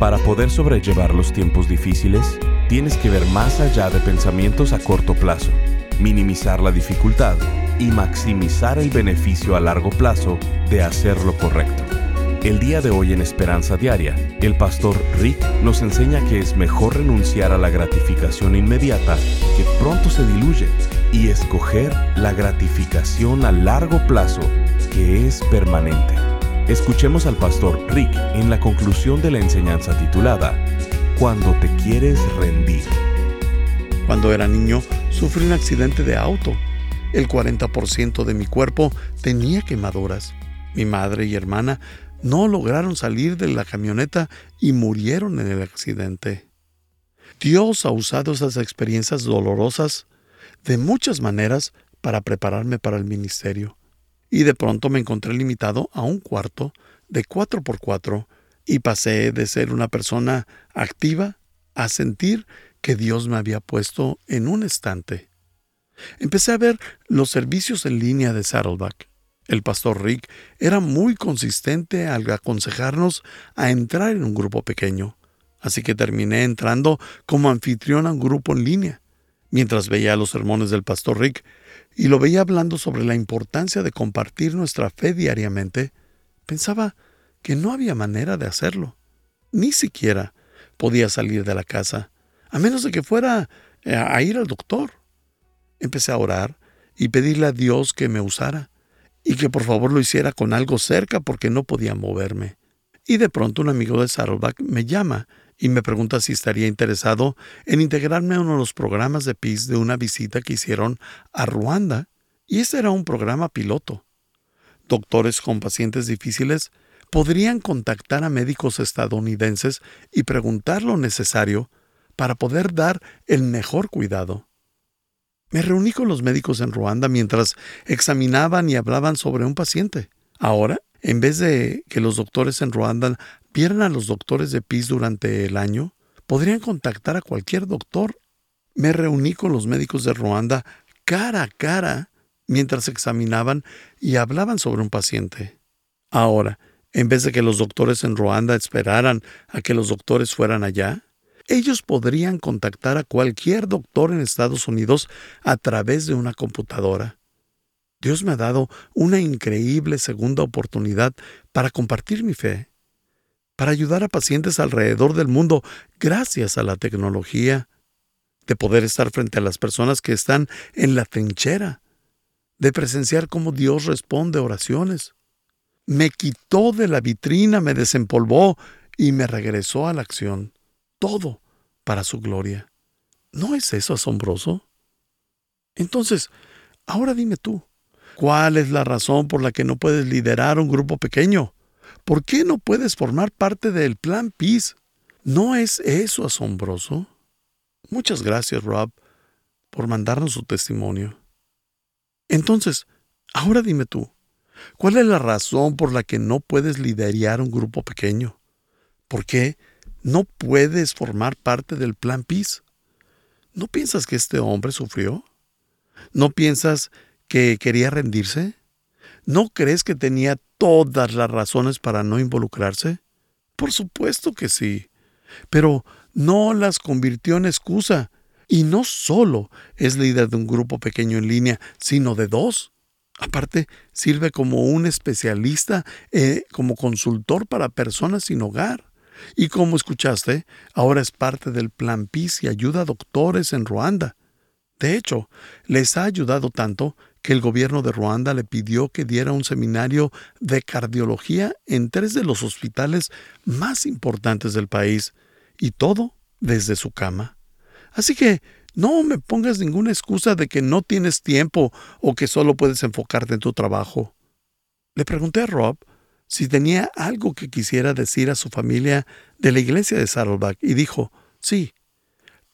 Para poder sobrellevar los tiempos difíciles, tienes que ver más allá de pensamientos a corto plazo, minimizar la dificultad y maximizar el beneficio a largo plazo de hacer lo correcto. El día de hoy en Esperanza Diaria, el pastor Rick nos enseña que es mejor renunciar a la gratificación inmediata que pronto se diluye y escoger la gratificación a largo plazo que es permanente. Escuchemos al pastor Rick en la conclusión de la enseñanza titulada cuando te quieres rendir. Cuando era niño, sufrí un accidente de auto. El 40% de mi cuerpo tenía quemaduras. Mi madre y hermana no lograron salir de la camioneta y murieron en el accidente. Dios ha usado esas experiencias dolorosas de muchas maneras para prepararme para el ministerio. Y de pronto me encontré limitado a un cuarto de 4x4 y pasé de ser una persona activa a sentir que Dios me había puesto en un estante. Empecé a ver los servicios en línea de Saddleback. El pastor Rick era muy consistente al aconsejarnos a entrar en un grupo pequeño, así que terminé entrando como anfitrión a un grupo en línea. Mientras veía los sermones del pastor Rick y lo veía hablando sobre la importancia de compartir nuestra fe diariamente, pensaba que no había manera de hacerlo. Ni siquiera podía salir de la casa, a menos de que fuera eh, a ir al doctor. Empecé a orar y pedirle a Dios que me usara y que por favor lo hiciera con algo cerca porque no podía moverme. Y de pronto un amigo de Saddleback me llama y me pregunta si estaría interesado en integrarme a uno de los programas de PIS de una visita que hicieron a Ruanda, y ese era un programa piloto. Doctores con pacientes difíciles podrían contactar a médicos estadounidenses y preguntar lo necesario para poder dar el mejor cuidado. Me reuní con los médicos en Ruanda mientras examinaban y hablaban sobre un paciente. Ahora, en vez de que los doctores en Ruanda vieran a los doctores de PIS durante el año, podrían contactar a cualquier doctor. Me reuní con los médicos de Ruanda cara a cara mientras examinaban y hablaban sobre un paciente. Ahora, en vez de que los doctores en Ruanda esperaran a que los doctores fueran allá, ellos podrían contactar a cualquier doctor en Estados Unidos a través de una computadora. Dios me ha dado una increíble segunda oportunidad para compartir mi fe, para ayudar a pacientes alrededor del mundo gracias a la tecnología, de poder estar frente a las personas que están en la trinchera, de presenciar cómo Dios responde oraciones me quitó de la vitrina, me desempolvó y me regresó a la acción. Todo para su gloria. ¿No es eso asombroso? Entonces, ahora dime tú, ¿cuál es la razón por la que no puedes liderar un grupo pequeño? ¿Por qué no puedes formar parte del plan PIS? ¿No es eso asombroso? Muchas gracias, Rob, por mandarnos su testimonio. Entonces, ahora dime tú, ¿Cuál es la razón por la que no puedes liderar un grupo pequeño? ¿Por qué no puedes formar parte del plan PIS? ¿No piensas que este hombre sufrió? ¿No piensas que quería rendirse? ¿No crees que tenía todas las razones para no involucrarse? Por supuesto que sí, pero no las convirtió en excusa. Y no solo es líder de un grupo pequeño en línea, sino de dos. Aparte, sirve como un especialista, eh, como consultor para personas sin hogar. Y como escuchaste, ahora es parte del Plan PIS y ayuda a doctores en Ruanda. De hecho, les ha ayudado tanto que el gobierno de Ruanda le pidió que diera un seminario de cardiología en tres de los hospitales más importantes del país, y todo desde su cama. Así que no me pongas ninguna excusa de que no tienes tiempo o que solo puedes enfocarte en tu trabajo. Le pregunté a Rob si tenía algo que quisiera decir a su familia de la iglesia de Saddleback y dijo, sí,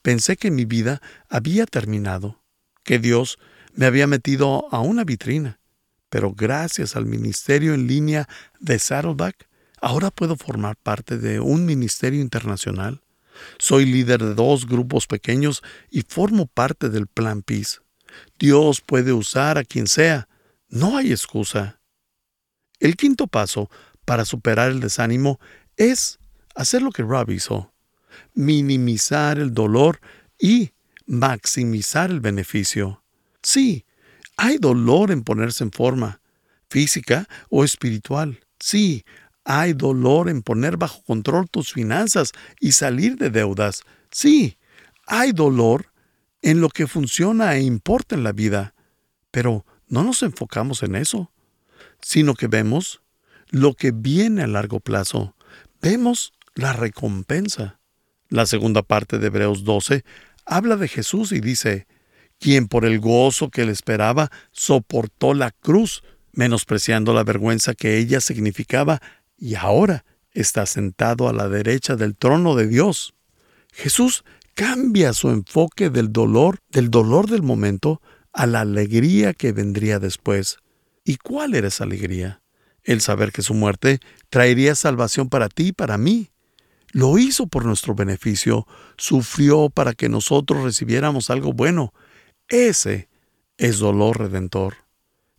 pensé que mi vida había terminado, que Dios me había metido a una vitrina. Pero gracias al ministerio en línea de Saddleback, ahora puedo formar parte de un ministerio internacional. Soy líder de dos grupos pequeños y formo parte del Plan Peace. Dios puede usar a quien sea. No hay excusa. El quinto paso para superar el desánimo es hacer lo que Rob hizo. Minimizar el dolor y maximizar el beneficio. Sí, hay dolor en ponerse en forma, física o espiritual. Sí, hay dolor en poner bajo control tus finanzas y salir de deudas. Sí, hay dolor en lo que funciona e importa en la vida. Pero no nos enfocamos en eso, sino que vemos lo que viene a largo plazo. Vemos la recompensa. La segunda parte de Hebreos 12 habla de Jesús y dice, quien por el gozo que le esperaba soportó la cruz, menospreciando la vergüenza que ella significaba, y ahora está sentado a la derecha del trono de Dios. Jesús cambia su enfoque del dolor, del dolor del momento, a la alegría que vendría después. ¿Y cuál era esa alegría? El saber que su muerte traería salvación para ti y para mí. Lo hizo por nuestro beneficio, sufrió para que nosotros recibiéramos algo bueno, ese es dolor redentor.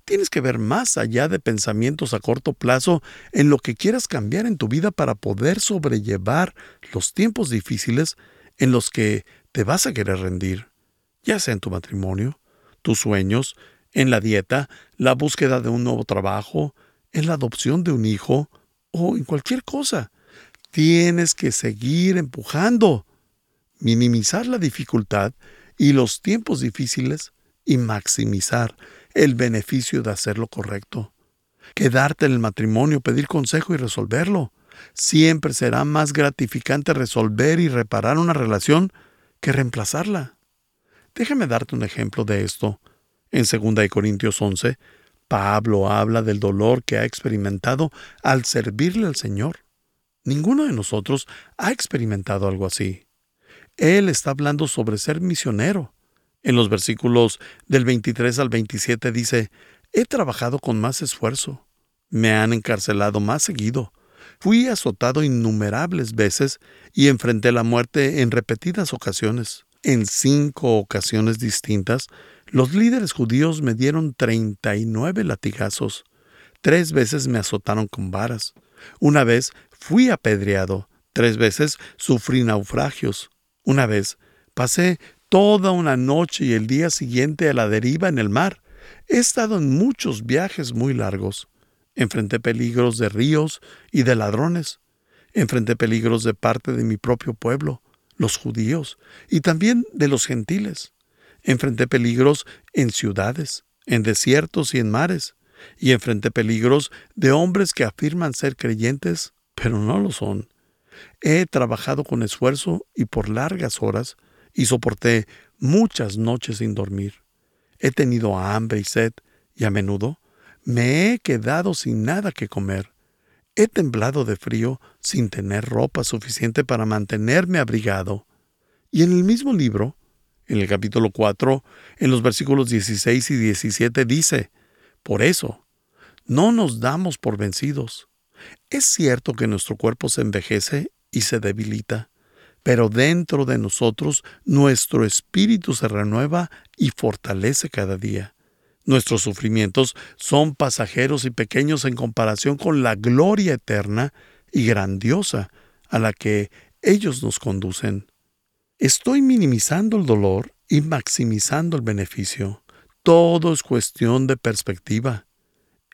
Tienes que ver más allá de pensamientos a corto plazo en lo que quieras cambiar en tu vida para poder sobrellevar los tiempos difíciles en los que te vas a querer rendir, ya sea en tu matrimonio, tus sueños, en la dieta, la búsqueda de un nuevo trabajo, en la adopción de un hijo o en cualquier cosa. Tienes que seguir empujando. Minimizar la dificultad y los tiempos difíciles y maximizar el beneficio de hacer lo correcto. Quedarte en el matrimonio, pedir consejo y resolverlo. Siempre será más gratificante resolver y reparar una relación que reemplazarla. Déjame darte un ejemplo de esto. En 2 Corintios 11, Pablo habla del dolor que ha experimentado al servirle al Señor. Ninguno de nosotros ha experimentado algo así. Él está hablando sobre ser misionero. En los versículos del 23 al 27 dice, He trabajado con más esfuerzo, me han encarcelado más seguido, fui azotado innumerables veces y enfrenté la muerte en repetidas ocasiones. En cinco ocasiones distintas, los líderes judíos me dieron 39 latigazos. Tres veces me azotaron con varas. Una vez fui apedreado. Tres veces sufrí naufragios. Una vez pasé toda una noche y el día siguiente a la deriva en el mar. He estado en muchos viajes muy largos. Enfrenté peligros de ríos y de ladrones. Enfrenté peligros de parte de mi propio pueblo, los judíos, y también de los gentiles. Enfrenté peligros en ciudades, en desiertos y en mares. Y enfrenté peligros de hombres que afirman ser creyentes, pero no lo son. He trabajado con esfuerzo y por largas horas, y soporté muchas noches sin dormir. He tenido hambre y sed, y a menudo me he quedado sin nada que comer. He temblado de frío sin tener ropa suficiente para mantenerme abrigado. Y en el mismo libro, en el capítulo 4, en los versículos 16 y 17 dice, Por eso, no nos damos por vencidos. Es cierto que nuestro cuerpo se envejece y se debilita, pero dentro de nosotros nuestro espíritu se renueva y fortalece cada día. Nuestros sufrimientos son pasajeros y pequeños en comparación con la gloria eterna y grandiosa a la que ellos nos conducen. Estoy minimizando el dolor y maximizando el beneficio. Todo es cuestión de perspectiva.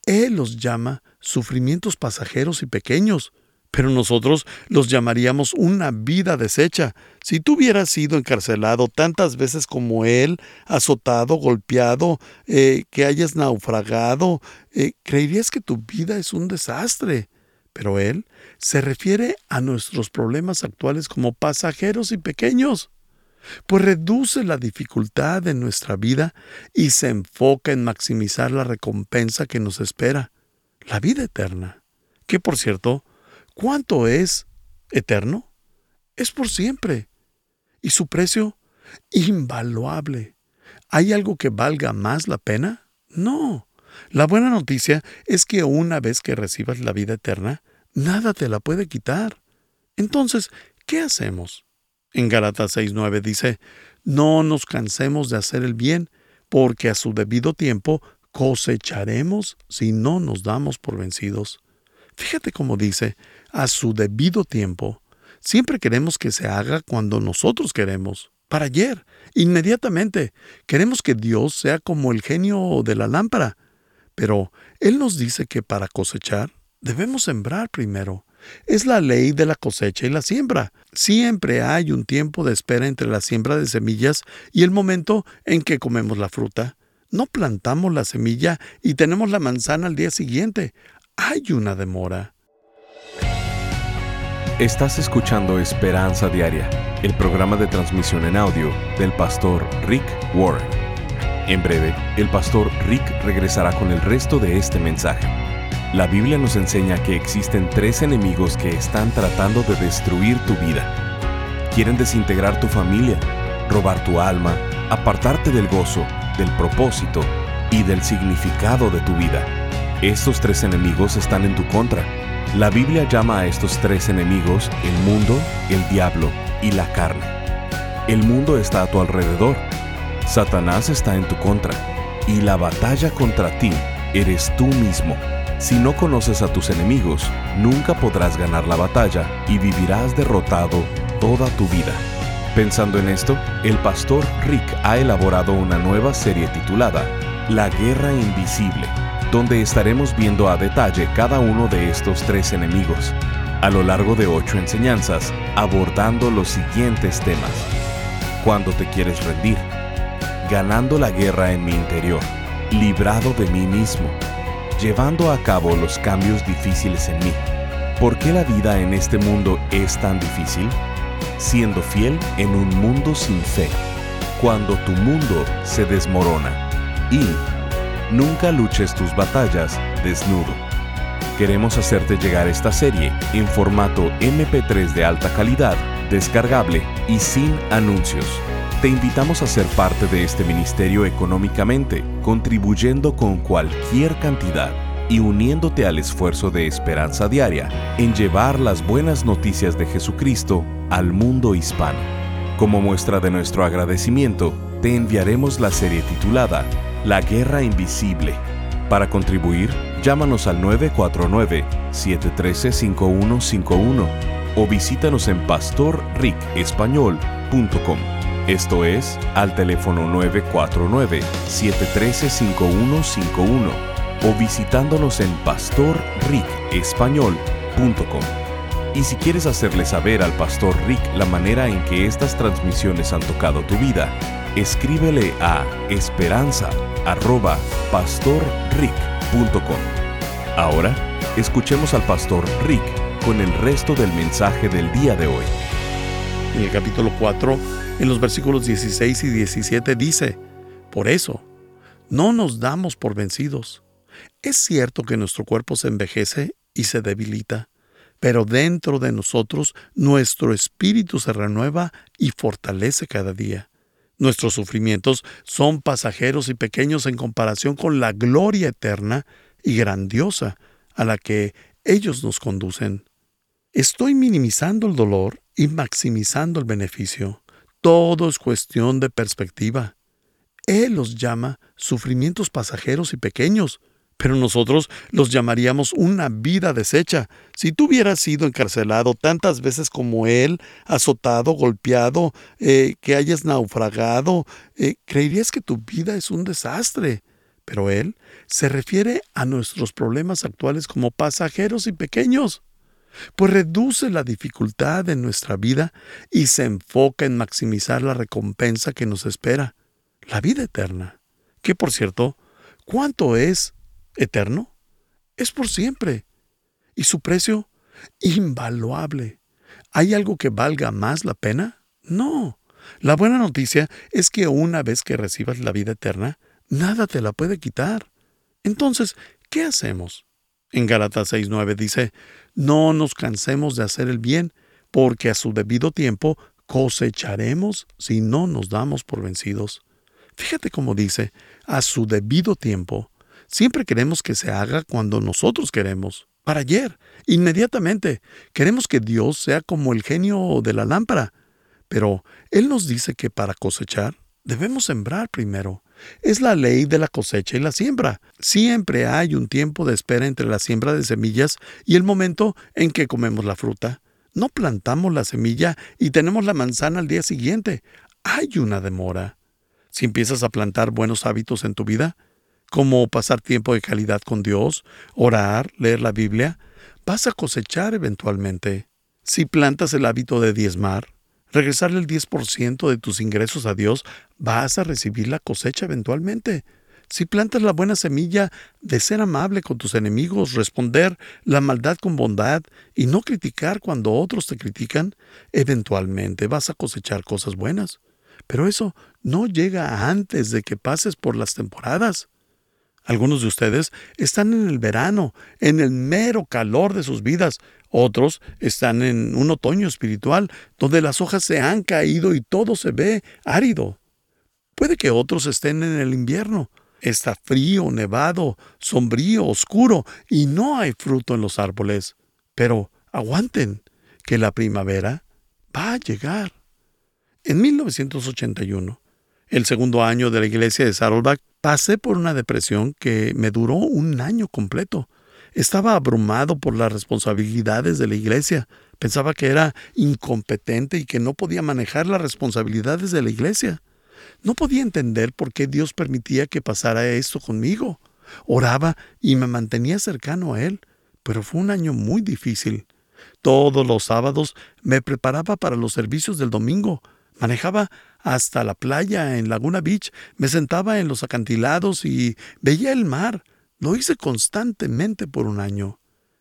Él los llama sufrimientos pasajeros y pequeños, pero nosotros los llamaríamos una vida deshecha. Si tú hubieras sido encarcelado tantas veces como él, azotado, golpeado, eh, que hayas naufragado, eh, creerías que tu vida es un desastre. Pero él se refiere a nuestros problemas actuales como pasajeros y pequeños, pues reduce la dificultad de nuestra vida y se enfoca en maximizar la recompensa que nos espera, la vida eterna, que por cierto, ¿Cuánto es eterno? Es por siempre. Y su precio invaluable. ¿Hay algo que valga más la pena? No. La buena noticia es que una vez que recibas la vida eterna, nada te la puede quitar. Entonces, ¿qué hacemos? En Galatas 6.9 dice, no nos cansemos de hacer el bien, porque a su debido tiempo cosecharemos si no nos damos por vencidos. Fíjate cómo dice, a su debido tiempo. Siempre queremos que se haga cuando nosotros queremos, para ayer, inmediatamente. Queremos que Dios sea como el genio de la lámpara. Pero Él nos dice que para cosechar debemos sembrar primero. Es la ley de la cosecha y la siembra. Siempre hay un tiempo de espera entre la siembra de semillas y el momento en que comemos la fruta. No plantamos la semilla y tenemos la manzana al día siguiente. Hay una demora. Estás escuchando Esperanza Diaria, el programa de transmisión en audio del pastor Rick Warren. En breve, el pastor Rick regresará con el resto de este mensaje. La Biblia nos enseña que existen tres enemigos que están tratando de destruir tu vida. Quieren desintegrar tu familia, robar tu alma, apartarte del gozo, del propósito y del significado de tu vida. Estos tres enemigos están en tu contra. La Biblia llama a estos tres enemigos el mundo, el diablo y la carne. El mundo está a tu alrededor. Satanás está en tu contra. Y la batalla contra ti eres tú mismo. Si no conoces a tus enemigos, nunca podrás ganar la batalla y vivirás derrotado toda tu vida. Pensando en esto, el pastor Rick ha elaborado una nueva serie titulada La Guerra Invisible, donde estaremos viendo a detalle cada uno de estos tres enemigos, a lo largo de ocho enseñanzas, abordando los siguientes temas. Cuando te quieres rendir, ganando la guerra en mi interior, librado de mí mismo, llevando a cabo los cambios difíciles en mí. ¿Por qué la vida en este mundo es tan difícil? Siendo fiel en un mundo sin fe, cuando tu mundo se desmorona. Y nunca luches tus batallas desnudo. Queremos hacerte llegar esta serie en formato MP3 de alta calidad, descargable y sin anuncios. Te invitamos a ser parte de este ministerio económicamente, contribuyendo con cualquier cantidad y uniéndote al esfuerzo de esperanza diaria en llevar las buenas noticias de Jesucristo al mundo hispano. Como muestra de nuestro agradecimiento, te enviaremos la serie titulada La Guerra Invisible. Para contribuir, llámanos al 949-713-5151 o visítanos en pastorricespañol.com. Esto es al teléfono 949-713-5151 o visitándonos en pastorricespañol.com. Y si quieres hacerle saber al pastor Rick la manera en que estas transmisiones han tocado tu vida, escríbele a esperanza.pastorrick.com. Ahora, escuchemos al pastor Rick con el resto del mensaje del día de hoy. En el capítulo 4, en los versículos 16 y 17 dice, Por eso, no nos damos por vencidos. Es cierto que nuestro cuerpo se envejece y se debilita, pero dentro de nosotros nuestro espíritu se renueva y fortalece cada día. Nuestros sufrimientos son pasajeros y pequeños en comparación con la gloria eterna y grandiosa a la que ellos nos conducen. Estoy minimizando el dolor y maximizando el beneficio. Todo es cuestión de perspectiva. Él los llama sufrimientos pasajeros y pequeños, pero nosotros los llamaríamos una vida deshecha. Si tú hubieras sido encarcelado tantas veces como Él, azotado, golpeado, eh, que hayas naufragado, eh, creerías que tu vida es un desastre. Pero Él se refiere a nuestros problemas actuales como pasajeros y pequeños pues reduce la dificultad en nuestra vida y se enfoca en maximizar la recompensa que nos espera, la vida eterna. Que por cierto, ¿cuánto es eterno? Es por siempre. ¿Y su precio? Invaluable. ¿Hay algo que valga más la pena? No. La buena noticia es que una vez que recibas la vida eterna, nada te la puede quitar. Entonces, ¿qué hacemos? En Gálatas 6.9 dice, no nos cansemos de hacer el bien, porque a su debido tiempo cosecharemos si no nos damos por vencidos. Fíjate cómo dice, a su debido tiempo. Siempre queremos que se haga cuando nosotros queremos, para ayer, inmediatamente. Queremos que Dios sea como el genio de la lámpara. Pero Él nos dice que para cosechar debemos sembrar primero. Es la ley de la cosecha y la siembra. Siempre hay un tiempo de espera entre la siembra de semillas y el momento en que comemos la fruta. No plantamos la semilla y tenemos la manzana al día siguiente. Hay una demora. Si empiezas a plantar buenos hábitos en tu vida, como pasar tiempo de calidad con Dios, orar, leer la Biblia, vas a cosechar eventualmente. Si plantas el hábito de diezmar, regresarle el 10% de tus ingresos a Dios, vas a recibir la cosecha eventualmente. Si plantas la buena semilla de ser amable con tus enemigos, responder la maldad con bondad y no criticar cuando otros te critican, eventualmente vas a cosechar cosas buenas. Pero eso no llega antes de que pases por las temporadas. Algunos de ustedes están en el verano, en el mero calor de sus vidas. Otros están en un otoño espiritual, donde las hojas se han caído y todo se ve árido. Puede que otros estén en el invierno. Está frío, nevado, sombrío, oscuro, y no hay fruto en los árboles. Pero aguanten, que la primavera va a llegar. En 1981, el segundo año de la iglesia de Saddleback, pasé por una depresión que me duró un año completo. Estaba abrumado por las responsabilidades de la iglesia. Pensaba que era incompetente y que no podía manejar las responsabilidades de la iglesia. No podía entender por qué Dios permitía que pasara esto conmigo. Oraba y me mantenía cercano a Él, pero fue un año muy difícil. Todos los sábados me preparaba para los servicios del domingo, Manejaba hasta la playa en Laguna Beach, me sentaba en los acantilados y veía el mar. Lo hice constantemente por un año.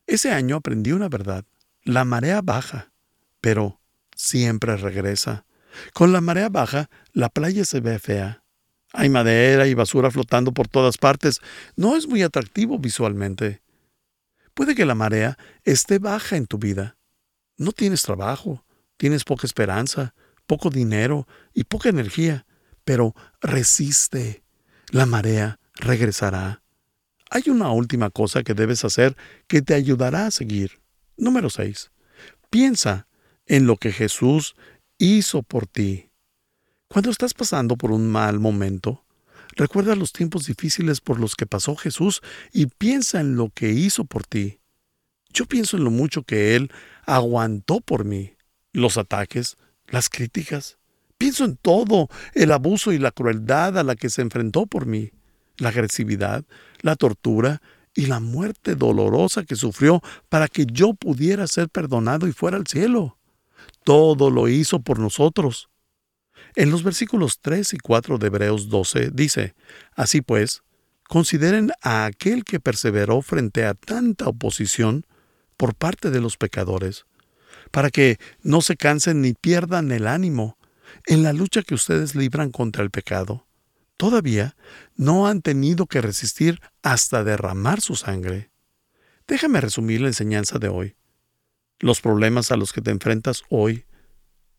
Ese año aprendí una verdad. La marea baja, pero siempre regresa. Con la marea baja, la playa se ve fea. Hay madera y basura flotando por todas partes. No es muy atractivo visualmente. Puede que la marea esté baja en tu vida. No tienes trabajo, tienes poca esperanza, poco dinero y poca energía, pero resiste. La marea regresará. Hay una última cosa que debes hacer que te ayudará a seguir. Número 6. Piensa en lo que Jesús hizo por ti. Cuando estás pasando por un mal momento, recuerda los tiempos difíciles por los que pasó Jesús y piensa en lo que hizo por ti. Yo pienso en lo mucho que Él aguantó por mí, los ataques, las críticas. Pienso en todo, el abuso y la crueldad a la que se enfrentó por mí, la agresividad, la tortura y la muerte dolorosa que sufrió para que yo pudiera ser perdonado y fuera al cielo. Todo lo hizo por nosotros. En los versículos 3 y 4 de Hebreos 12 dice, Así pues, consideren a aquel que perseveró frente a tanta oposición por parte de los pecadores para que no se cansen ni pierdan el ánimo en la lucha que ustedes libran contra el pecado. Todavía no han tenido que resistir hasta derramar su sangre. Déjame resumir la enseñanza de hoy. Los problemas a los que te enfrentas hoy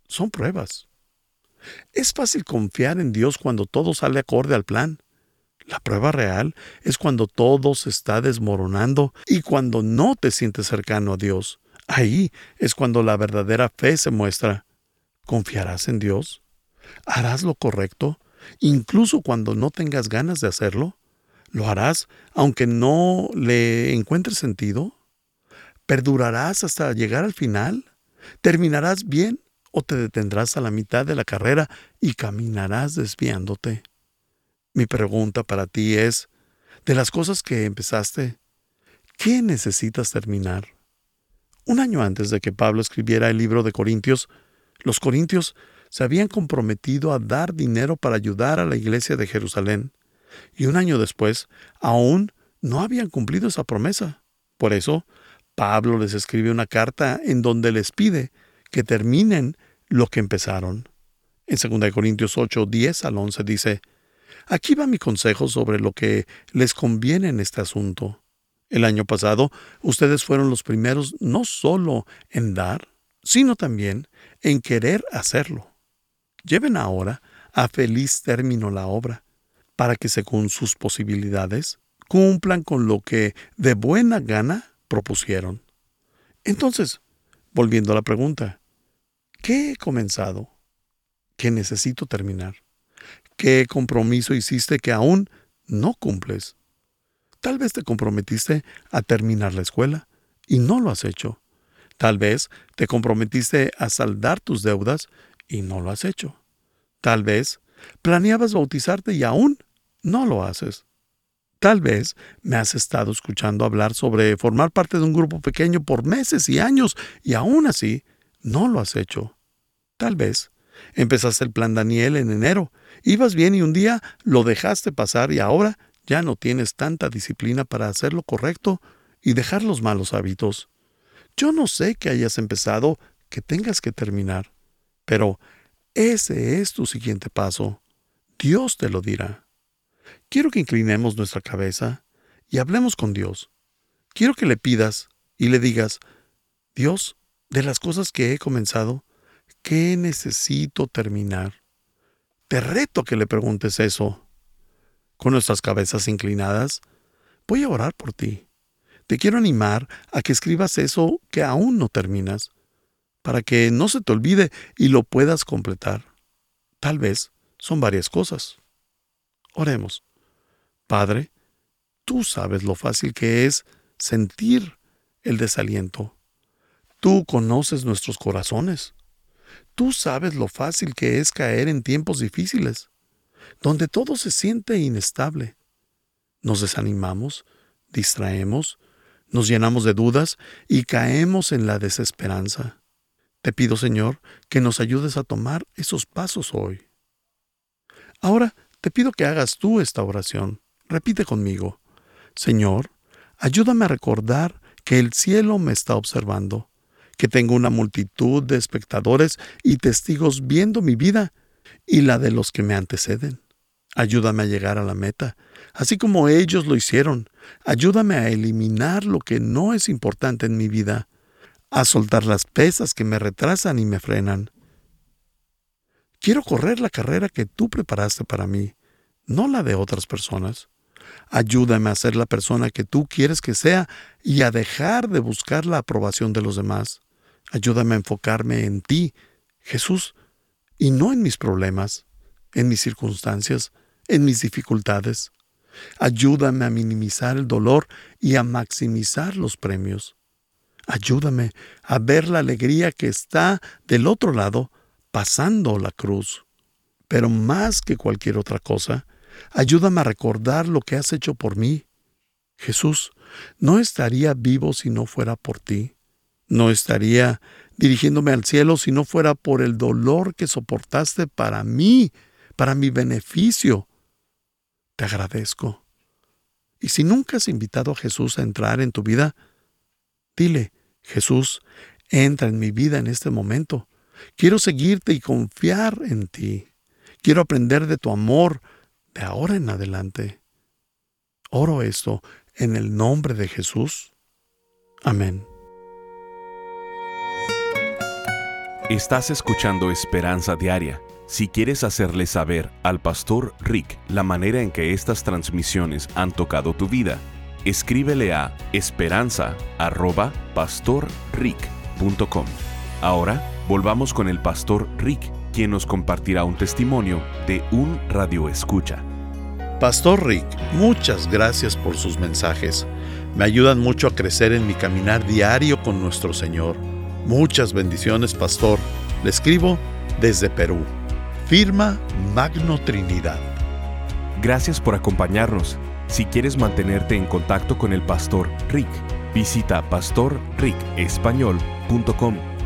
son pruebas. Es fácil confiar en Dios cuando todo sale acorde al plan. La prueba real es cuando todo se está desmoronando y cuando no te sientes cercano a Dios. Ahí es cuando la verdadera fe se muestra. ¿Confiarás en Dios? ¿Harás lo correcto, incluso cuando no tengas ganas de hacerlo? ¿Lo harás aunque no le encuentres sentido? ¿Perdurarás hasta llegar al final? ¿Terminarás bien o te detendrás a la mitad de la carrera y caminarás desviándote? Mi pregunta para ti es, de las cosas que empezaste, ¿qué necesitas terminar? Un año antes de que Pablo escribiera el libro de Corintios, los corintios se habían comprometido a dar dinero para ayudar a la iglesia de Jerusalén, y un año después aún no habían cumplido esa promesa. Por eso, Pablo les escribe una carta en donde les pide que terminen lo que empezaron. En 2 Corintios 8, 10 al 11 dice, Aquí va mi consejo sobre lo que les conviene en este asunto. El año pasado, ustedes fueron los primeros no solo en dar, sino también en querer hacerlo. Lleven ahora a feliz término la obra, para que según sus posibilidades cumplan con lo que de buena gana propusieron. Entonces, volviendo a la pregunta, ¿qué he comenzado? ¿Qué necesito terminar? ¿Qué compromiso hiciste que aún no cumples? Tal vez te comprometiste a terminar la escuela y no lo has hecho. Tal vez te comprometiste a saldar tus deudas y no lo has hecho. Tal vez planeabas bautizarte y aún no lo haces. Tal vez me has estado escuchando hablar sobre formar parte de un grupo pequeño por meses y años y aún así no lo has hecho. Tal vez empezaste el plan Daniel en enero, ibas bien y un día lo dejaste pasar y ahora ya no tienes tanta disciplina para hacer lo correcto y dejar los malos hábitos. Yo no sé que hayas empezado, que tengas que terminar, pero ese es tu siguiente paso. Dios te lo dirá. Quiero que inclinemos nuestra cabeza y hablemos con Dios. Quiero que le pidas y le digas, Dios, de las cosas que he comenzado, ¿qué necesito terminar? Te reto que le preguntes eso. Con nuestras cabezas inclinadas, voy a orar por ti. Te quiero animar a que escribas eso que aún no terminas, para que no se te olvide y lo puedas completar. Tal vez son varias cosas. Oremos. Padre, tú sabes lo fácil que es sentir el desaliento. Tú conoces nuestros corazones. Tú sabes lo fácil que es caer en tiempos difíciles, donde todo se siente inestable. Nos desanimamos, distraemos, nos llenamos de dudas y caemos en la desesperanza. Te pido, Señor, que nos ayudes a tomar esos pasos hoy. Ahora te pido que hagas tú esta oración. Repite conmigo. Señor, ayúdame a recordar que el cielo me está observando, que tengo una multitud de espectadores y testigos viendo mi vida y la de los que me anteceden. Ayúdame a llegar a la meta, así como ellos lo hicieron. Ayúdame a eliminar lo que no es importante en mi vida, a soltar las pesas que me retrasan y me frenan. Quiero correr la carrera que tú preparaste para mí, no la de otras personas. Ayúdame a ser la persona que tú quieres que sea y a dejar de buscar la aprobación de los demás. Ayúdame a enfocarme en ti, Jesús, y no en mis problemas, en mis circunstancias, en mis dificultades. Ayúdame a minimizar el dolor y a maximizar los premios. Ayúdame a ver la alegría que está del otro lado pasando la cruz. Pero más que cualquier otra cosa, ayúdame a recordar lo que has hecho por mí. Jesús, no estaría vivo si no fuera por ti. No estaría dirigiéndome al cielo si no fuera por el dolor que soportaste para mí, para mi beneficio te agradezco. Y si nunca has invitado a Jesús a entrar en tu vida, dile, Jesús, entra en mi vida en este momento. Quiero seguirte y confiar en ti. Quiero aprender de tu amor de ahora en adelante. Oro esto en el nombre de Jesús. Amén. Estás escuchando Esperanza Diaria si quieres hacerle saber al pastor Rick la manera en que estas transmisiones han tocado tu vida, escríbele a esperanza.pastorrick.com. Ahora volvamos con el pastor Rick, quien nos compartirá un testimonio de un radio escucha. Pastor Rick, muchas gracias por sus mensajes. Me ayudan mucho a crecer en mi caminar diario con nuestro Señor. Muchas bendiciones, pastor. Le escribo desde Perú. Firma Magno Trinidad. Gracias por acompañarnos. Si quieres mantenerte en contacto con el pastor Rick, visita pastorricespañol.com